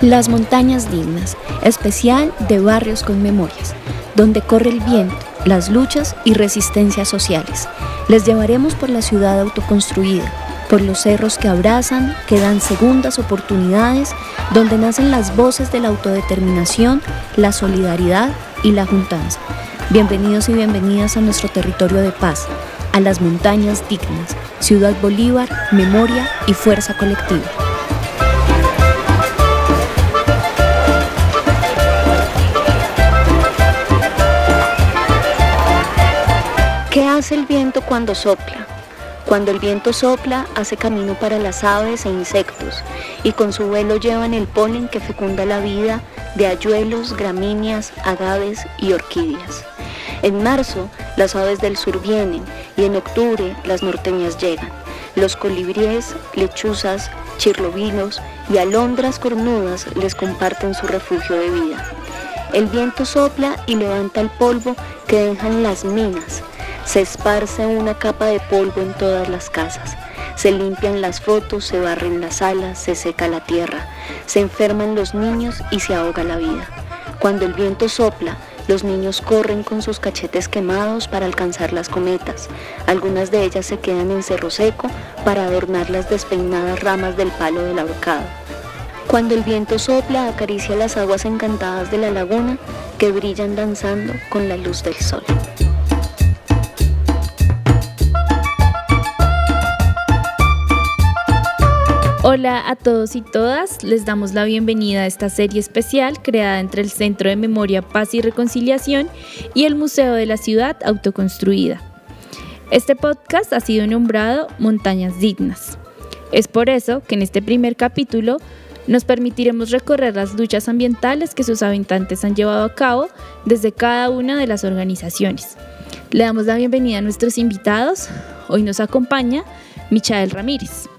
Las montañas dignas, especial de barrios con memorias, donde corre el viento, las luchas y resistencias sociales. Les llevaremos por la ciudad autoconstruida, por los cerros que abrazan, que dan segundas oportunidades, donde nacen las voces de la autodeterminación, la solidaridad y la juntanza. Bienvenidos y bienvenidas a nuestro territorio de paz, a las montañas dignas, Ciudad Bolívar, memoria y fuerza colectiva. El viento cuando sopla? Cuando el viento sopla, hace camino para las aves e insectos, y con su vuelo llevan el polen que fecunda la vida de ayuelos, gramíneas, agaves y orquídeas. En marzo, las aves del sur vienen, y en octubre, las norteñas llegan. Los colibríes, lechuzas, chirlobinos y alondras cornudas les comparten su refugio de vida. El viento sopla y levanta el polvo que dejan las minas. Se esparce una capa de polvo en todas las casas. Se limpian las fotos, se barren las alas, se seca la tierra. Se enferman los niños y se ahoga la vida. Cuando el viento sopla, los niños corren con sus cachetes quemados para alcanzar las cometas. Algunas de ellas se quedan en cerro seco para adornar las despeinadas ramas del palo del ahorcado. Cuando el viento sopla, acaricia las aguas encantadas de la laguna que brillan danzando con la luz del sol. Hola a todos y todas, les damos la bienvenida a esta serie especial creada entre el Centro de Memoria, Paz y Reconciliación y el Museo de la Ciudad Autoconstruida. Este podcast ha sido nombrado Montañas Dignas. Es por eso que en este primer capítulo nos permitiremos recorrer las luchas ambientales que sus habitantes han llevado a cabo desde cada una de las organizaciones. Le damos la bienvenida a nuestros invitados. Hoy nos acompaña Michael Ramírez.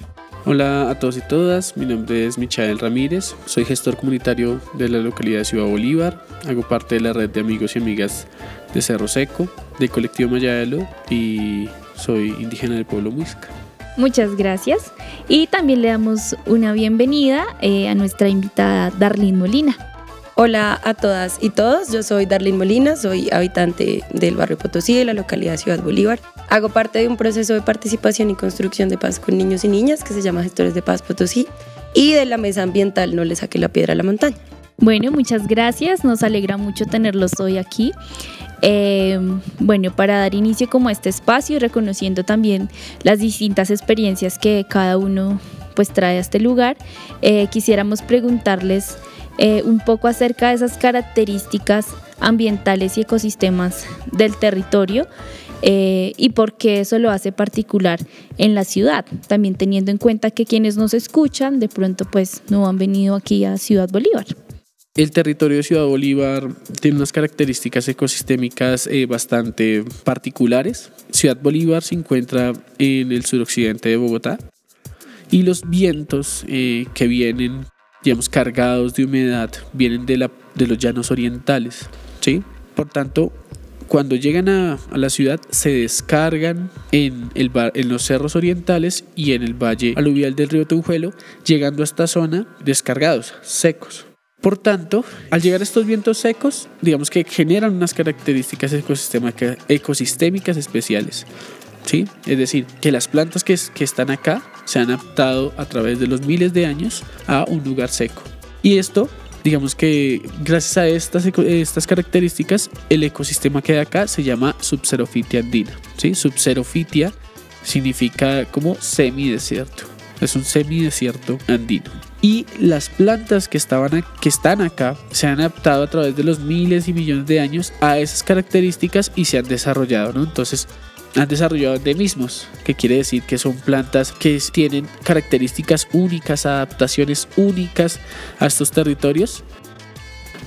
Hola a todos y todas, mi nombre es Michael Ramírez, soy gestor comunitario de la localidad de Ciudad Bolívar, hago parte de la red de amigos y amigas de Cerro Seco, del colectivo Mayalo y soy indígena del pueblo Muisca. Muchas gracias. Y también le damos una bienvenida eh, a nuestra invitada Darlene Molina. Hola a todas y todos, yo soy Darlene Molina, soy habitante del barrio Potosí de la localidad Ciudad Bolívar. Hago parte de un proceso de participación y construcción de paz con niños y niñas que se llama Gestores de Paz Potosí y de la mesa ambiental No le saque la piedra a la montaña. Bueno, muchas gracias. Nos alegra mucho tenerlos hoy aquí. Eh, bueno, para dar inicio como a este espacio reconociendo también las distintas experiencias que cada uno pues trae a este lugar, eh, quisiéramos preguntarles eh, un poco acerca de esas características ambientales y ecosistemas del territorio eh, y por qué eso lo hace particular en la ciudad, también teniendo en cuenta que quienes nos escuchan de pronto pues no han venido aquí a Ciudad Bolívar. El territorio de Ciudad Bolívar tiene unas características ecosistémicas eh, bastante particulares. Ciudad Bolívar se encuentra en el suroccidente de Bogotá y los vientos que vienen, digamos, cargados de humedad, vienen de, la, de los llanos orientales. ¿sí? Por tanto, cuando llegan a, a la ciudad se descargan en, el, en los cerros orientales y en el valle aluvial del río Tunjuelo, llegando a esta zona descargados, secos. Por tanto, al llegar estos vientos secos, digamos que generan unas características ecosistémica- ecosistémicas especiales. ¿Sí? Es decir, que las plantas que, es- que están acá se han adaptado a través de los miles de años a un lugar seco. Y esto, digamos que gracias a estas, características, el ecosistema que hay acá se llama Subxerofitia andina. ¿sí? Subxerofitia significa como semidesierto. Es un semidesierto andino. Y las plantas que, estaban que están acá se han adaptado a través de los miles y millones de años a esas características y se han desarrollado. ¿no? Entonces, han desarrollado endemismos, que quiere decir que son plantas que tienen características únicas, adaptaciones únicas a estos territorios.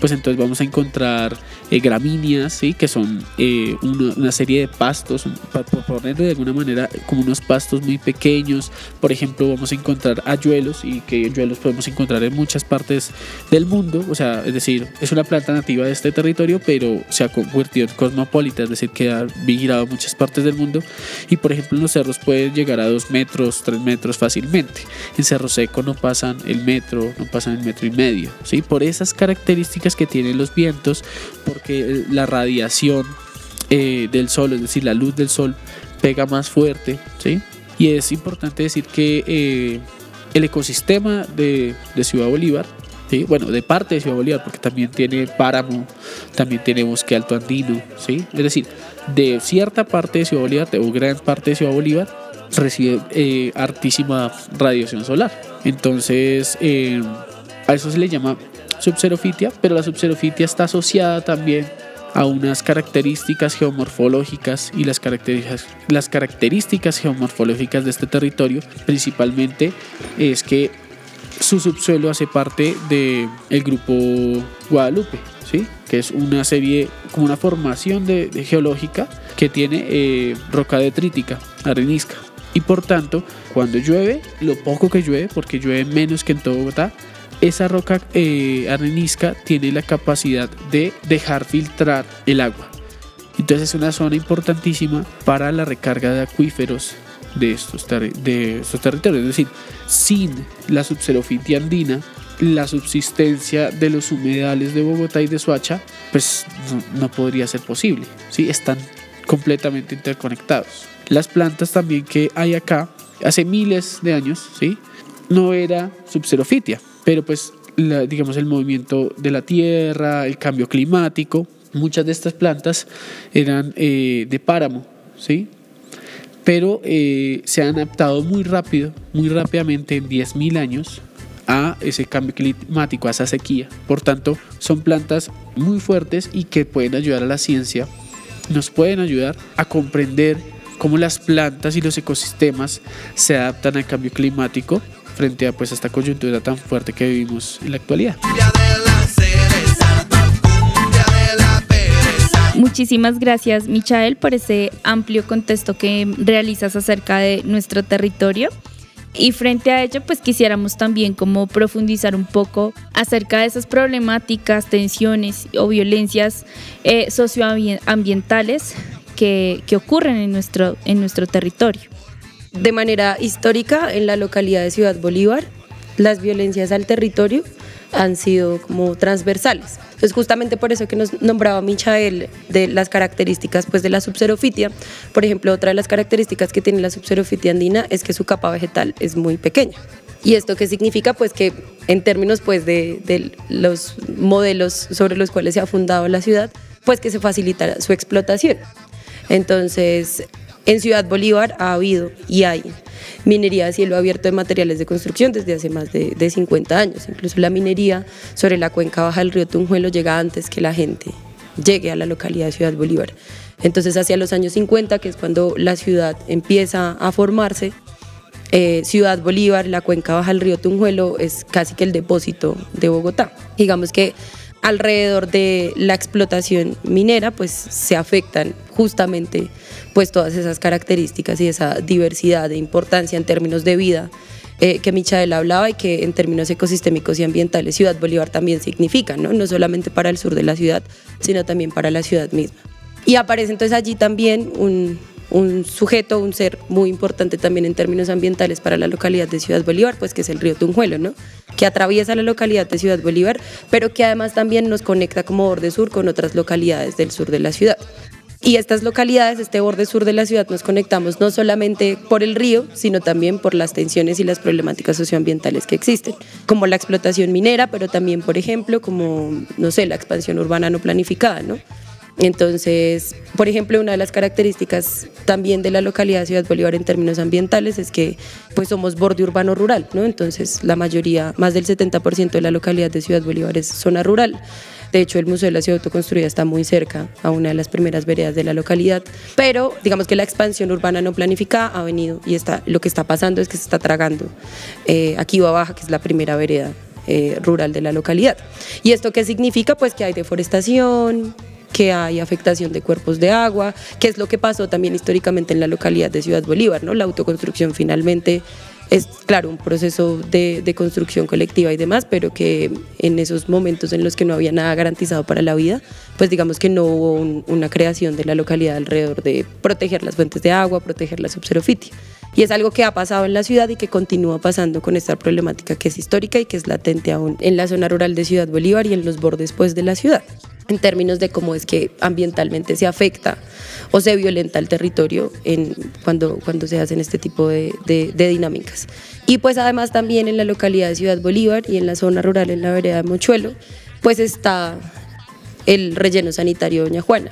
Pues entonces vamos a encontrar eh, gramíneas, ¿sí? que son eh, una, serie de pastos, por ponerlo de alguna manera, como unos pastos muy pequeños. Por ejemplo, vamos a encontrar ayuelos y que ayuelos podemos encontrar en muchas partes del mundo. O sea, es decir, es una planta nativa de este territorio, pero se ha convertido en cosmopolita, es decir, que ha migrado a muchas partes del mundo. Y por ejemplo, en los cerros pueden llegar a dos metros, tres metros fácilmente. En Cerro Seco no pasan el metro, no pasan el metro y medio. ¿sí? Por esas características que tienen los vientos, porque la radiación eh, del sol, es decir, la luz del sol, pega más fuerte, ¿sí? Y es importante decir que eh, el ecosistema de, de Ciudad Bolívar, ¿sí? bueno, de parte de Ciudad Bolívar, porque también tiene páramo, también tiene bosque alto andino, ¿sí? Es decir, de cierta parte de Ciudad Bolívar, o gran parte de Ciudad Bolívar, recibe eh, altísima radiación solar. Entonces, a eso se le llama subxerofitia, pero la subxerofitia está asociada también a unas características geomorfológicas y las características, las características geomorfológicas de este territorio principalmente es que su subsuelo hace parte del el grupo Guadalupe, ¿sí? que es una serie, como una formación de, geológica que tiene eh, roca detrítica, arenisca. Y por tanto, cuando llueve, lo poco que llueve, porque llueve menos que en todo Bogotá, esa roca eh, arenisca tiene la capacidad de dejar filtrar el agua. Entonces es una zona importantísima para la recarga de acuíferos de estos, de estos territorios. Es decir, sin la subxerofitia andina, la subsistencia de los humedales de Bogotá y de Soacha, pues no, podría ser posible. ¿sí? Están completamente interconectados. Las plantas también que hay acá, hace miles de años, ¿sí? no era subxerofitia pero pues digamos el movimiento de la tierra, el cambio climático, muchas de estas plantas eran eh, de páramo, ¿sí? Pero eh, se han adaptado muy rápido, muy rápidamente en 10.000 años a ese cambio climático, a esa sequía. Por tanto, son plantas muy fuertes y que pueden ayudar a la ciencia, nos pueden ayudar a comprender cómo las plantas y los ecosistemas se adaptan al cambio climático frente a pues esta coyuntura tan fuerte que vivimos en la actualidad. Muchísimas gracias Michael por ese amplio contexto que realizas acerca de nuestro territorio. Y frente a ello, pues quisiéramos también como profundizar un poco acerca de esas problemáticas, tensiones o violencias eh, socioambientales que, que ocurren en nuestro, en nuestro territorio. De manera histórica, en la localidad de Ciudad Bolívar, las violencias al territorio han sido como transversales. Es justamente por eso que nos nombraba Michael de las características pues, de la subxerofitia. Por ejemplo, otra de las características que tiene la subxerofitia andina es que su capa vegetal es muy pequeña. ¿Y esto qué significa? Pues que en términos pues, de, de los modelos sobre los cuales se ha fundado la ciudad, pues que se facilita su explotación. Entonces, en Ciudad Bolívar ha habido y hay minería a cielo abierto de materiales de construcción desde hace más de, 50 años. Incluso la minería sobre la cuenca baja del río Tunjuelo llega antes que la gente llegue a la localidad de Ciudad Bolívar. Entonces hacia los años 50, que es cuando la ciudad empieza a formarse, eh, ciudad Bolívar, la cuenca baja del río Tunjuelo es casi que el depósito de Bogotá. Digamos que alrededor de la explotación minera pues se afectan justamente pues todas esas características y esa diversidad de importancia en términos de vida eh, que Michael hablaba y que en términos ecosistémicos y ambientales Ciudad Bolívar también significa, ¿no? no solamente para el sur de la ciudad, sino también para la ciudad misma. Y aparece entonces allí también un, un sujeto, un ser muy importante también en términos ambientales para la localidad de Ciudad Bolívar, pues que es el río Tunjuelo, ¿no? que atraviesa la localidad de Ciudad Bolívar, pero que además también nos conecta como borde sur con otras localidades del sur de la ciudad. Y estas localidades, este borde sur de la ciudad, nos conectamos no solamente por el río, sino también por las tensiones y las problemáticas socioambientales que existen, como la explotación minera, pero también, por ejemplo, como, no sé, la expansión urbana no planificada, ¿no? Entonces, por ejemplo, una de las características también de la localidad de Ciudad Bolívar en términos ambientales es que pues somos borde urbano rural, ¿no? Entonces, la mayoría, más del 70% de la localidad de Ciudad Bolívar es zona rural. De hecho, el Museo de la Ciudad Autoconstruida está muy cerca a una de las primeras veredas de la localidad, pero digamos que la expansión urbana no planificada ha venido y está, lo que está pasando es que se está tragando eh, aquí va Baja, que es la primera vereda eh, rural de la localidad. ¿Y esto qué significa? Pues que hay deforestación, que hay afectación de cuerpos de agua, que es lo que pasó también históricamente en la localidad de Ciudad Bolívar, ¿no? La autoconstrucción finalmente es, claro, un proceso de, construcción colectiva y demás, pero que en esos momentos en los que no había nada garantizado para la vida, pues digamos que no hubo una creación de la localidad alrededor de proteger las fuentes de agua, proteger la subxerofitia. Y es algo que ha pasado en la ciudad y que continúa pasando con esta problemática que es histórica y que es latente aún en la zona rural de Ciudad Bolívar y en los bordes pues, de la ciudad en términos de cómo es que ambientalmente se afecta o se violenta el territorio en, cuando, cuando se hacen este tipo de, de, dinámicas. Y pues además también en la localidad de Ciudad Bolívar y en la zona rural, en la vereda de Mochuelo, pues está el relleno sanitario Doña Juana.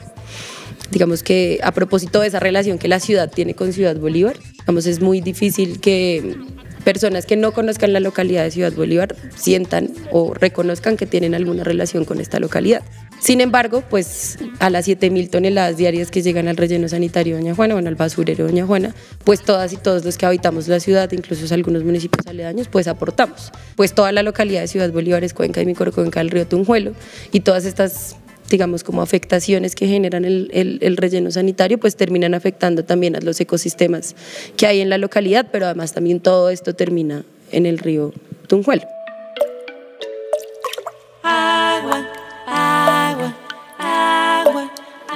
Digamos que a propósito de esa relación que la ciudad tiene con Ciudad Bolívar, digamos, es muy difícil que personas que no conozcan la localidad de Ciudad Bolívar sientan o reconozcan que tienen alguna relación con esta localidad. Sin embargo, pues a las 7.000 toneladas diarias que llegan al relleno sanitario de Doña Juana, bueno, al basurero de Doña Juana, pues todas y todos los que habitamos la ciudad, incluso algunos municipios aledaños, pues aportamos. Pues toda la localidad de Ciudad Bolívar es cuenca y microcuenca del río Tunjuelo y todas estas digamos, como afectaciones que generan el, el, relleno sanitario, pues terminan afectando también a los ecosistemas que hay en la localidad, pero además también todo esto termina en el río Tunjuelo.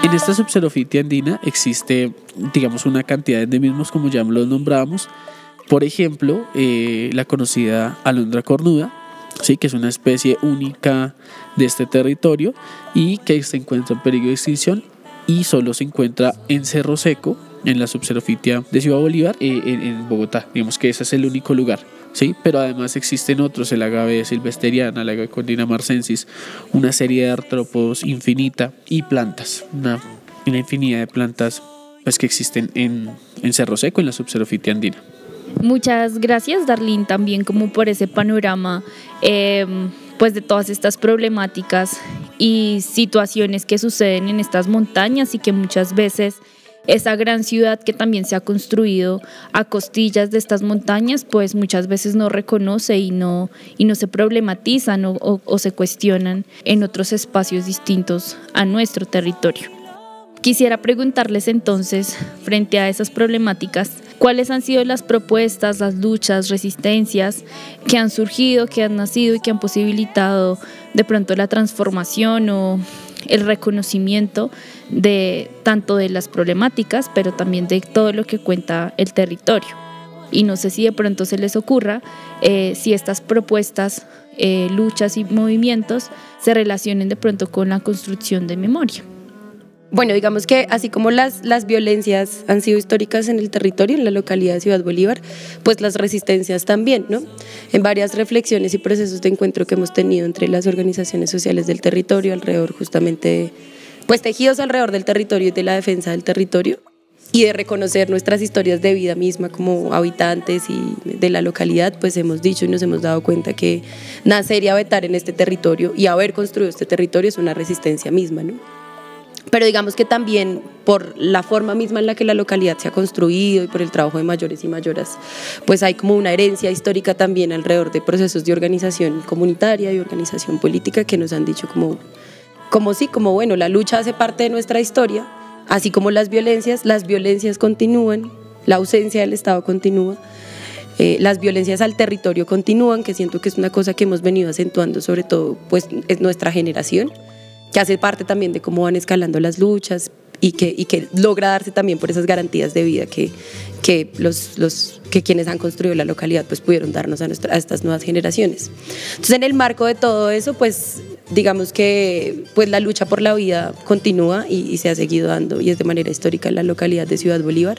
En esta subxerofitia andina existe, digamos, una cantidad de endemismos como ya los nombramos. Por ejemplo, eh, la conocida alondra cornuda, ¿sí? que es una especie única de este territorio y que se encuentra en peligro de extinción y solo se encuentra en Cerro Seco, en la subxerofitia de Ciudad Bolívar, eh, en, Bogotá. Digamos que ese es el único lugar. ¿sí? Pero además existen otros, el agave silvesteriana, el agave condina marcensis, una serie de artrópodos infinita y plantas, una, infinidad de plantas pues, que existen en, en Cerro Seco, en la subxerofitia andina. Muchas gracias, Darlene, también como por ese panorama. Em, pues de todas estas problemáticas y situaciones que suceden en estas montañas y que muchas veces esa gran ciudad que también se ha construido a costillas de estas montañas, pues muchas veces no reconoce y no, y no se problematizan o, o se cuestionan en otros espacios distintos a nuestro territorio. Quisiera preguntarles entonces, frente a esas problemáticas, cuáles han sido las propuestas, las luchas, resistencias que han surgido, que han nacido y que han posibilitado de pronto la transformación o el reconocimiento de tanto de las problemáticas, pero también de todo lo que cuenta el territorio. Y no sé si de pronto se les ocurra eh, si estas propuestas, eh, luchas y movimientos se relacionen de pronto con la construcción de memoria. Bueno, digamos que así como las, las violencias han sido históricas en el territorio, en la localidad de Ciudad Bolívar, pues las resistencias también, ¿no? En varias reflexiones y procesos de encuentro que hemos tenido entre las organizaciones sociales del territorio, alrededor justamente, pues tejidos alrededor del territorio y de la defensa del territorio, y de reconocer nuestras historias de vida misma como habitantes y de la localidad, pues hemos dicho y nos hemos dado cuenta que nacer y habitar en este territorio y haber construido este territorio es una resistencia misma, ¿no? Pero digamos que también por la forma misma en la que la localidad se ha construido y por el trabajo de mayores y mayoras, pues hay como una herencia histórica también alrededor de procesos de organización comunitaria y organización política que nos han dicho como, como sí, como bueno, la lucha hace parte de nuestra historia, así como las violencias, las violencias continúan, la ausencia del Estado continúa. Eh, las violencias al territorio continúan, que siento que es una cosa que hemos venido acentuando, sobre todo, pues es nuestra generación que hace parte también de cómo van escalando las luchas y que, y que logra darse también por esas garantías de vida que, que, los, los, que quienes han construido la localidad pues pudieron darnos a, nuestra, a estas nuevas generaciones. Entonces en el marco de todo eso pues digamos que pues la lucha por la vida continúa y, y se ha seguido dando y es de manera histórica en la localidad de Ciudad Bolívar.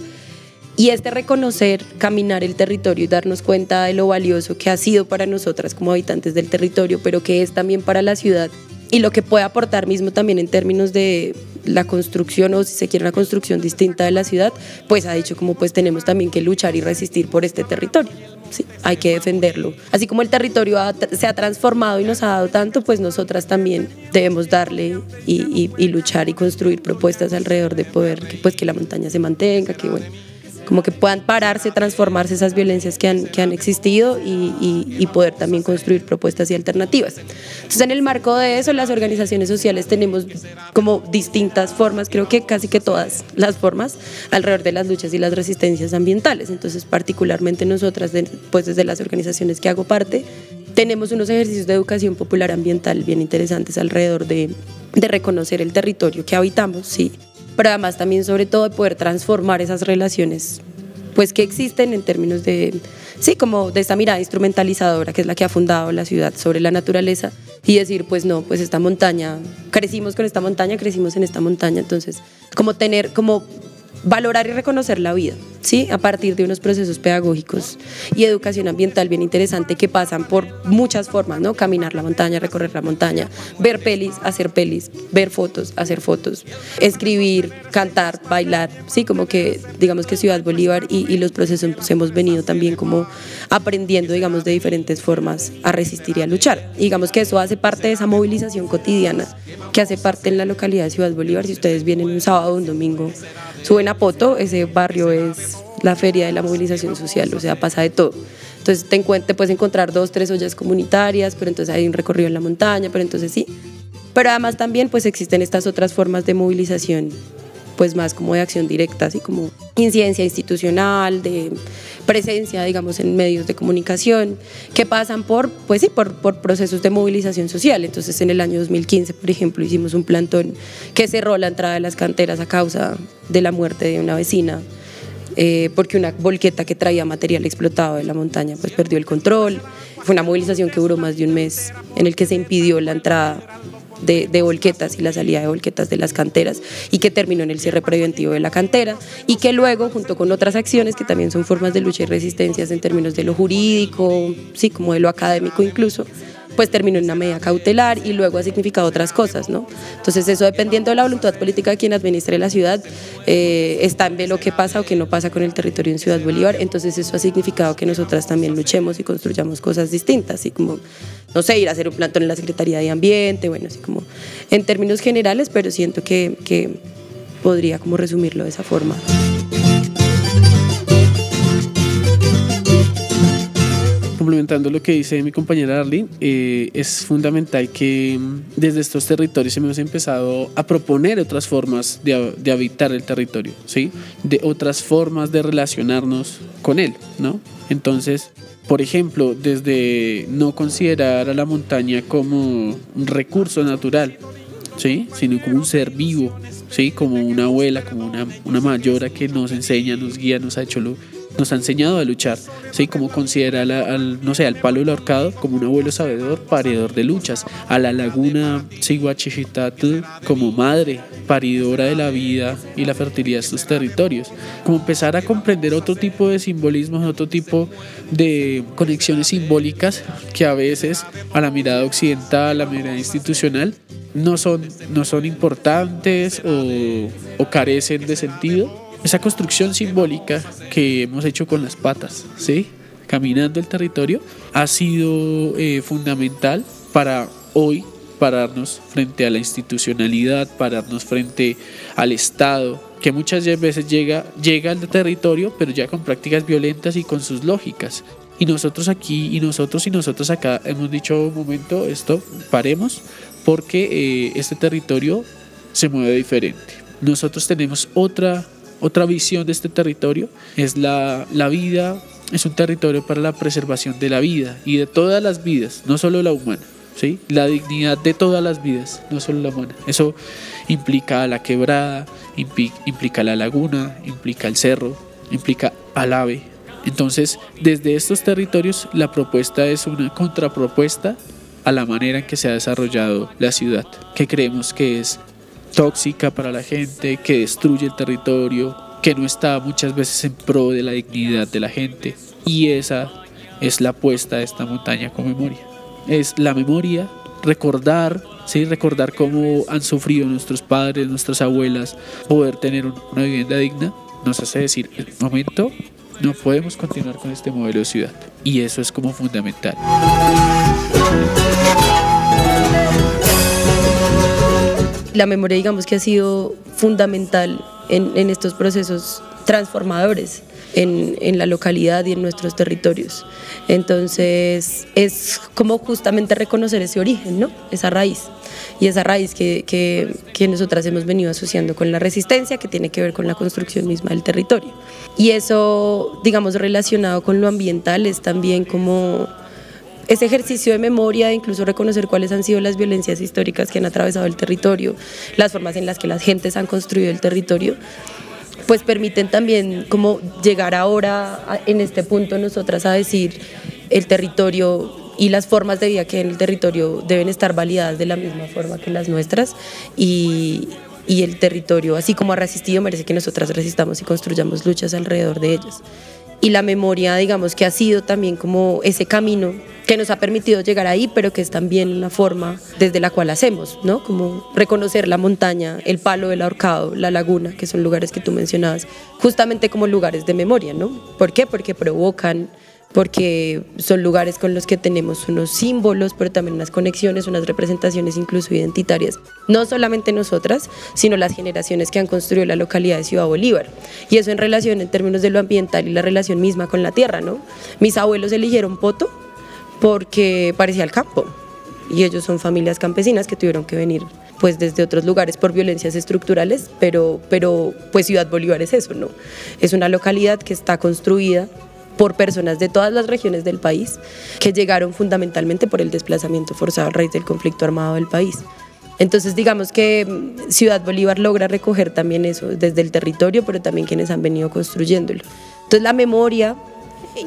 Y este reconocer, caminar el territorio y darnos cuenta de lo valioso que ha sido para nosotras como habitantes del territorio, pero que es también para la ciudad y lo que puede aportar mismo también en términos de la construcción o si se quiere una construcción distinta de la ciudad, pues ha dicho como pues tenemos también que luchar y resistir por este territorio. Sí, hay que defenderlo. Así como el territorio se ha transformado y nos ha dado tanto, pues nosotras también debemos darle y, luchar y construir propuestas alrededor de poder pues, que la montaña se mantenga, que bueno, como que puedan pararse, transformarse esas violencias que han, que han existido y, y, poder también construir propuestas y alternativas. Entonces, en el marco de eso, las organizaciones sociales tenemos como distintas formas, creo que casi que todas las formas, alrededor de las luchas y las resistencias ambientales. Entonces, particularmente nosotras, pues desde las organizaciones que hago parte, tenemos unos ejercicios de educación popular ambiental bien interesantes alrededor de, de reconocer el territorio que habitamos, sí, pero además también sobre todo de poder transformar esas relaciones pues que existen en términos de, sí, como de esta mirada instrumentalizadora que es la que ha fundado la ciudad sobre la naturaleza y decir, pues no, pues esta montaña, crecimos con esta montaña, crecimos en esta montaña, entonces como tener, como valorar y reconocer la vida, ¿sí? A partir de unos procesos pedagógicos y educación ambiental bien interesante que pasan por muchas formas, ¿no? Caminar la montaña, recorrer la montaña, ver pelis, hacer pelis, ver fotos, hacer fotos, escribir, cantar, bailar, ¿sí? Como que, digamos que Ciudad Bolívar y, los procesos hemos venido también como aprendiendo, digamos, de diferentes formas a resistir y a luchar. Digamos que eso hace parte de esa movilización cotidiana que hace parte en la localidad de Ciudad Bolívar. Si ustedes vienen un sábado o un domingo, suben a Poto, ese barrio es la feria de la movilización social, o sea, pasa de todo. Entonces te, te puedes encontrar dos, tres ollas comunitarias, pero entonces hay un recorrido en la montaña, pero entonces sí. Pero además también pues existen estas otras formas de movilización pues más como de acción directa, así como incidencia institucional, de presencia, digamos, en medios de comunicación, que pasan por, pues sí, por, procesos de movilización social. Entonces, en el año 2015, por ejemplo, hicimos un plantón que cerró la entrada de las canteras a causa de la muerte de una vecina, eh, porque una volqueta que traía material explotado de la montaña, pues perdió el control. Fue una movilización que duró más de un mes, en el que se impidió la entrada de, de, volquetas y la salida de volquetas de las canteras y que terminó en el cierre preventivo de la cantera y que luego, junto con otras acciones que también son formas de lucha y resistencias en términos de lo jurídico, sí, como de lo académico incluso, pues terminó en una medida cautelar y luego ha significado otras cosas, ¿no? Entonces eso dependiendo de la voluntad política de quien administre la ciudad, eh, está en ver lo que pasa o qué no pasa con el territorio en Ciudad Bolívar, entonces eso ha significado que nosotras también luchemos y construyamos cosas distintas, así como, no sé, ir a hacer un plantón en la Secretaría de Ambiente, bueno, así como en términos generales, pero siento que, que podría como resumirlo de esa forma. Complementando lo que dice mi compañera Arlene, eh, es fundamental que mm, desde estos territorios hemos empezado a proponer otras formas de, de, habitar el territorio, ¿sí? De otras formas de relacionarnos con él, ¿no? Entonces, por ejemplo, desde no considerar a la montaña como un recurso natural, ¿sí? Sino como un ser vivo, ¿sí? Como una abuela, como una, una mayora que nos enseña, nos guía, nos ha hecho lo nos ha enseñado a luchar, ¿sí? como considera al, no sé, al palo del ahorcado como un abuelo sabedor, paridor de luchas, a la laguna Siguachichitatl como madre, paridora de la vida y la fertilidad de estos territorios, como empezar a comprender otro tipo de simbolismos, otro tipo de conexiones simbólicas que a veces a la mirada occidental, a la mirada institucional, no son, no son importantes o carecen de sentido esa construcción simbólica que hemos hecho con las patas, ¿sí? caminando el territorio, ha sido eh, fundamental para hoy pararnos frente a la institucionalidad, pararnos frente al Estado, que muchas veces llega, llega al territorio, pero ya con prácticas violentas y con sus lógicas. Y nosotros aquí, y nosotros y nosotros acá hemos dicho un momento, esto, paremos, porque eh, este territorio se mueve diferente. Nosotros tenemos otra otra visión de este territorio es la, la vida, es un territorio para la preservación de la vida y de todas las vidas, no solo la humana. ¿Sí? La dignidad de todas las vidas, no solo la humana. Eso implica la quebrada, implica la laguna, implica el cerro, implica al ave. Entonces, desde estos territorios, la propuesta es una contrapropuesta a la manera en que se ha desarrollado la ciudad, que creemos que es tóxica para la gente, que destruye el territorio, que no está muchas veces en pro de la dignidad de la gente. Y esa es la apuesta de esta montaña con memoria. Es la memoria recordar, ¿sí? recordar cómo han sufrido nuestros padres, nuestras abuelas, poder tener una vivienda digna, nos hace decir, el momento no podemos continuar con este modelo de ciudad. Y eso es como fundamental. La memoria, digamos que ha sido fundamental en, estos procesos transformadores en, en, la localidad y en nuestros territorios. Entonces es como justamente reconocer ese origen, ¿no? esa raíz. Y esa raíz que, que, que nosotras hemos venido asociando con la resistencia, que tiene que ver con la construcción misma del territorio. Y eso, digamos, relacionado con lo ambiental, es también como ese ejercicio de memoria, incluso reconocer cuáles han sido las violencias históricas que han atravesado el territorio, las formas en las que las gentes han construido el territorio, pues permiten también como llegar ahora en este punto nosotras a decir el territorio y las formas de vida que en el territorio deben estar validadas de la misma forma que las nuestras y, y el territorio, así como ha resistido, merece que nosotras resistamos y construyamos luchas alrededor de ellos. Y la memoria, digamos, que ha sido también como ese camino que nos ha permitido llegar ahí, pero que es también una forma desde la cual hacemos, ¿no? Como reconocer la montaña, el palo del ahorcado, la laguna, que son lugares que tú mencionabas, justamente como lugares de memoria, ¿no? ¿Por qué? Porque provocan porque son lugares con los que tenemos unos símbolos, pero también unas conexiones, unas representaciones incluso identitarias. No solamente nosotras, sino las generaciones que han construido la localidad de Ciudad Bolívar. Y eso en relación en términos de lo ambiental y la relación misma con la tierra, ¿no? Mis abuelos eligieron Poto porque parecía el campo. Y ellos son familias campesinas que tuvieron que venir pues desde otros lugares por violencias estructurales, pero, pero pues Ciudad Bolívar es eso, ¿no? Es una localidad que está construida por personas de todas las regiones del país que llegaron fundamentalmente por el desplazamiento forzado a raíz del conflicto armado del país. Entonces digamos que mm, Ciudad Bolívar logra recoger también eso desde el territorio, pero también quienes han venido construyéndolo. Entonces la memoria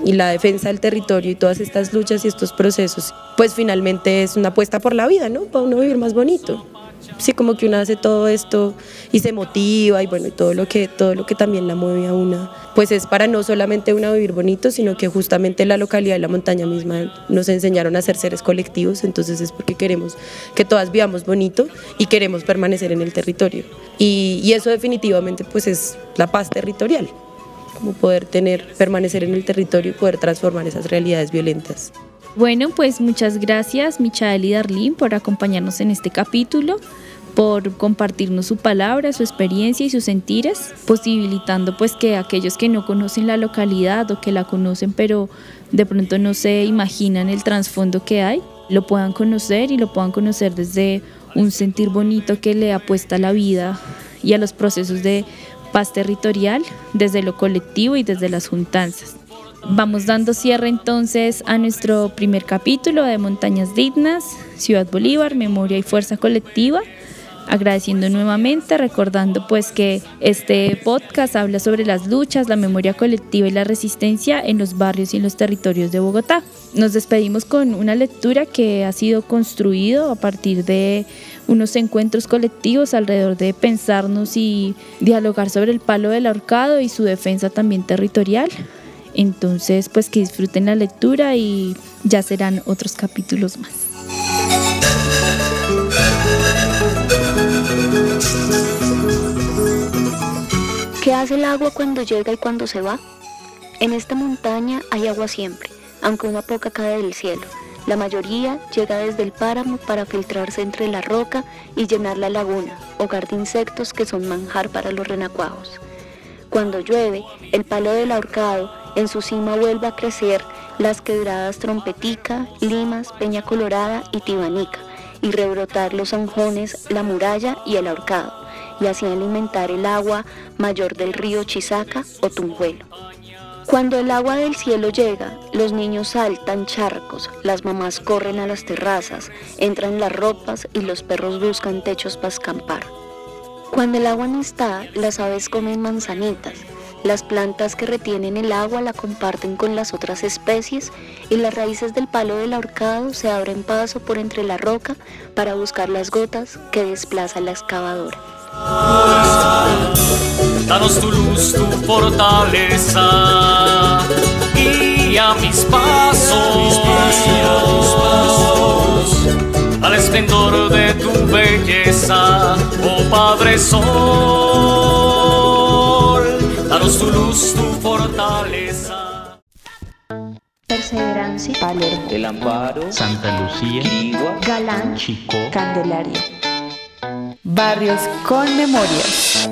y la defensa del territorio y todas estas luchas y estos procesos, pues finalmente es una apuesta por la vida, ¿no? Para uno vivir más bonito sí, como que uno hace todo esto y se motiva y bueno, todo lo que, todo lo que también la mueve a una, pues es para no solamente una vivir bonito, sino que justamente la localidad y la montaña misma nos enseñaron a ser seres colectivos, entonces es porque queremos que todas vivamos bonito y queremos permanecer en el territorio. Y, y eso definitivamente pues es la paz territorial como poder tener, permanecer en el territorio y poder transformar esas realidades violentas. Bueno, pues muchas gracias Michael y Darlene por acompañarnos en este capítulo por compartirnos su palabra, su experiencia y sus sentires, posibilitando pues que aquellos que no conocen la localidad o que la conocen pero de pronto no se imaginan el trasfondo que hay, lo puedan conocer y lo puedan conocer desde un sentir bonito que le apuesta a la vida y a los procesos de paz territorial desde lo colectivo y desde las juntanzas. Vamos dando cierre entonces a nuestro primer capítulo de Montañas Dignas, Ciudad Bolívar, Memoria y Fuerza Colectiva agradeciendo nuevamente, recordando pues que este podcast habla sobre las luchas, la memoria colectiva y la resistencia en los barrios y en los territorios de Bogotá. Nos despedimos con una lectura que ha sido construido a partir de unos encuentros colectivos alrededor de pensarnos y dialogar sobre el palo del ahorcado y su defensa también territorial. Entonces, pues que disfruten la lectura y ya serán otros capítulos más. ¿Qué hace el agua cuando llega y cuando se va? En esta montaña hay agua siempre, aunque una poca cae del cielo. La mayoría llega desde el páramo para filtrarse entre la roca y llenar la laguna, hogar de insectos que son manjar para los renacuajos. Cuando llueve, el palo del ahorcado en su cima vuelve a crecer las quebradas trompetica, limas, peña colorada y tibanica, y rebrotar los anjones, la muralla y el ahorcado y así alimentar el agua mayor del río Chisaca o Tunjuelo. Cuando el agua del cielo llega, los niños saltan charcos, las mamás corren a las terrazas, entran las ropas y los perros buscan techos para escampar. Cuando el agua no está, las aves comen manzanitas, las plantas que retienen el agua la comparten con las otras especies y las raíces del palo del ahorcado se abren paso por entre la roca para buscar las gotas que desplaza la excavadora. Danos tu luz, tu fortaleza, guía mis pasos, pasos. esplendor de tu belleza, oh Padre Sol, danos tu luz, tu fortaleza. Perseverancia, Palermo, El Amparo, Santa Lucía, Quirigua, Galán, Chicó, Candelaria. Barrios con memorias.